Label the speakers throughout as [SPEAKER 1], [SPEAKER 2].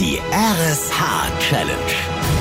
[SPEAKER 1] Die RSH-Challenge.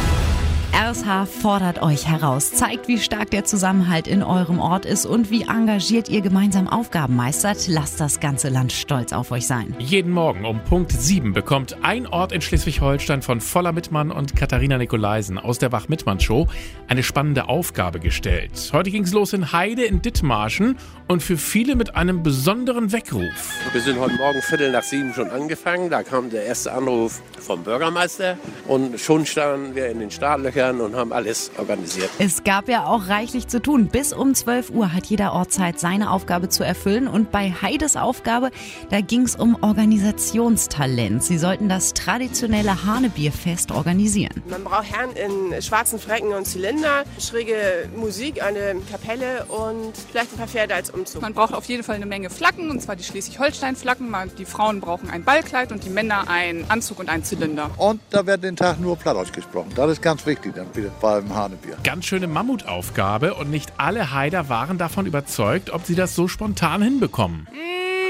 [SPEAKER 2] RSH fordert euch heraus, zeigt, wie stark der Zusammenhalt in eurem Ort ist und wie engagiert ihr gemeinsam Aufgaben meistert. Lasst das ganze Land stolz auf euch sein.
[SPEAKER 3] Jeden Morgen um Punkt 7 bekommt ein Ort in Schleswig-Holstein von Voller Mittmann und Katharina Nikolaisen aus der Wach-Mittmann-Show eine spannende Aufgabe gestellt. Heute ging es los in Heide in Dithmarschen und für viele mit einem besonderen Weckruf.
[SPEAKER 4] Wir sind heute Morgen Viertel nach sieben schon angefangen. Da kam der erste Anruf vom Bürgermeister und schon standen wir in den Startlöchern und haben alles organisiert.
[SPEAKER 2] Es gab ja auch reichlich zu tun. Bis um 12 Uhr hat jeder Ort Zeit, seine Aufgabe zu erfüllen. Und bei Heides Aufgabe, da ging es um Organisationstalent. Sie sollten das traditionelle Hanebierfest organisieren.
[SPEAKER 5] Man braucht Herren in schwarzen Frecken und Zylinder, schräge Musik, eine Kapelle und vielleicht ein paar Pferde als Umzug.
[SPEAKER 6] Man braucht auf jeden Fall eine Menge Flaggen, und zwar die Schleswig-Holstein-Flaggen. Die Frauen brauchen ein Ballkleid und die Männer einen Anzug und einen Zylinder.
[SPEAKER 7] Und da wird den Tag nur Plattdeutsch gesprochen. Das ist ganz wichtig dann wieder beim Hanebier.
[SPEAKER 3] Ganz schöne Mammutaufgabe und nicht alle Heider waren davon überzeugt, ob sie das so spontan hinbekommen.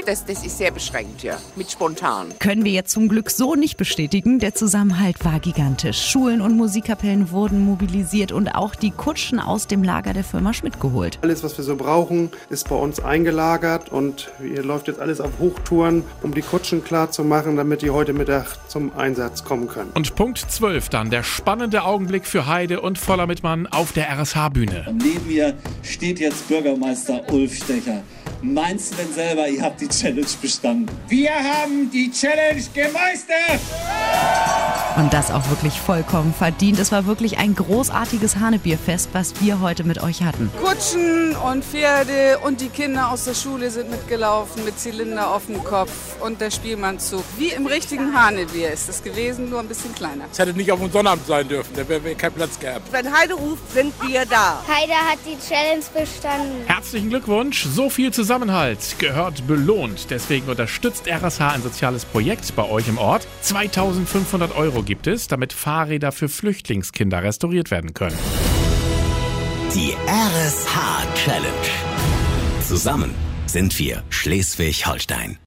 [SPEAKER 8] Das, das ist sehr beschränkt, ja, mit spontan.
[SPEAKER 2] Können wir jetzt zum Glück so nicht bestätigen. Der Zusammenhalt war gigantisch. Schulen und Musikkapellen wurden mobilisiert und auch die Kutschen aus dem Lager der Firma Schmidt geholt.
[SPEAKER 9] Alles, was wir so brauchen, ist bei uns eingelagert und hier läuft jetzt alles auf Hochtouren, um die Kutschen klar zu machen, damit die heute Mittag zum Einsatz kommen können.
[SPEAKER 3] Und Punkt 12 dann, der spannende Augenblick für Heide und Voller Mittmann auf der RSH-Bühne.
[SPEAKER 10] Neben mir steht jetzt Bürgermeister Ulf Stecher. Meinst du denn selber, ihr habt die Challenge bestanden?
[SPEAKER 11] Wir haben die Challenge gemeistert!
[SPEAKER 2] Und das auch wirklich vollkommen verdient. Es war wirklich ein großartiges Hanebierfest, was wir heute mit euch hatten.
[SPEAKER 6] Kutschen und Pferde und die Kinder aus der Schule sind mitgelaufen mit Zylinder auf dem Kopf und der Spielmannzug. Wie im richtigen Hanebier ist es gewesen, nur ein bisschen kleiner.
[SPEAKER 11] Es hätte nicht auf dem Sonnabend sein dürfen, da wäre kein Platz gehabt.
[SPEAKER 5] Wenn Heide ruft, sind wir da.
[SPEAKER 12] Heide hat die Challenge bestanden.
[SPEAKER 3] Herzlichen Glückwunsch, so viel Zusammenhalt gehört belohnt. Deswegen unterstützt RSH ein soziales Projekt bei euch im Ort. 2500 Euro gibt es, damit Fahrräder für Flüchtlingskinder restauriert werden können.
[SPEAKER 1] Die RSH Challenge. Zusammen sind wir Schleswig-Holstein.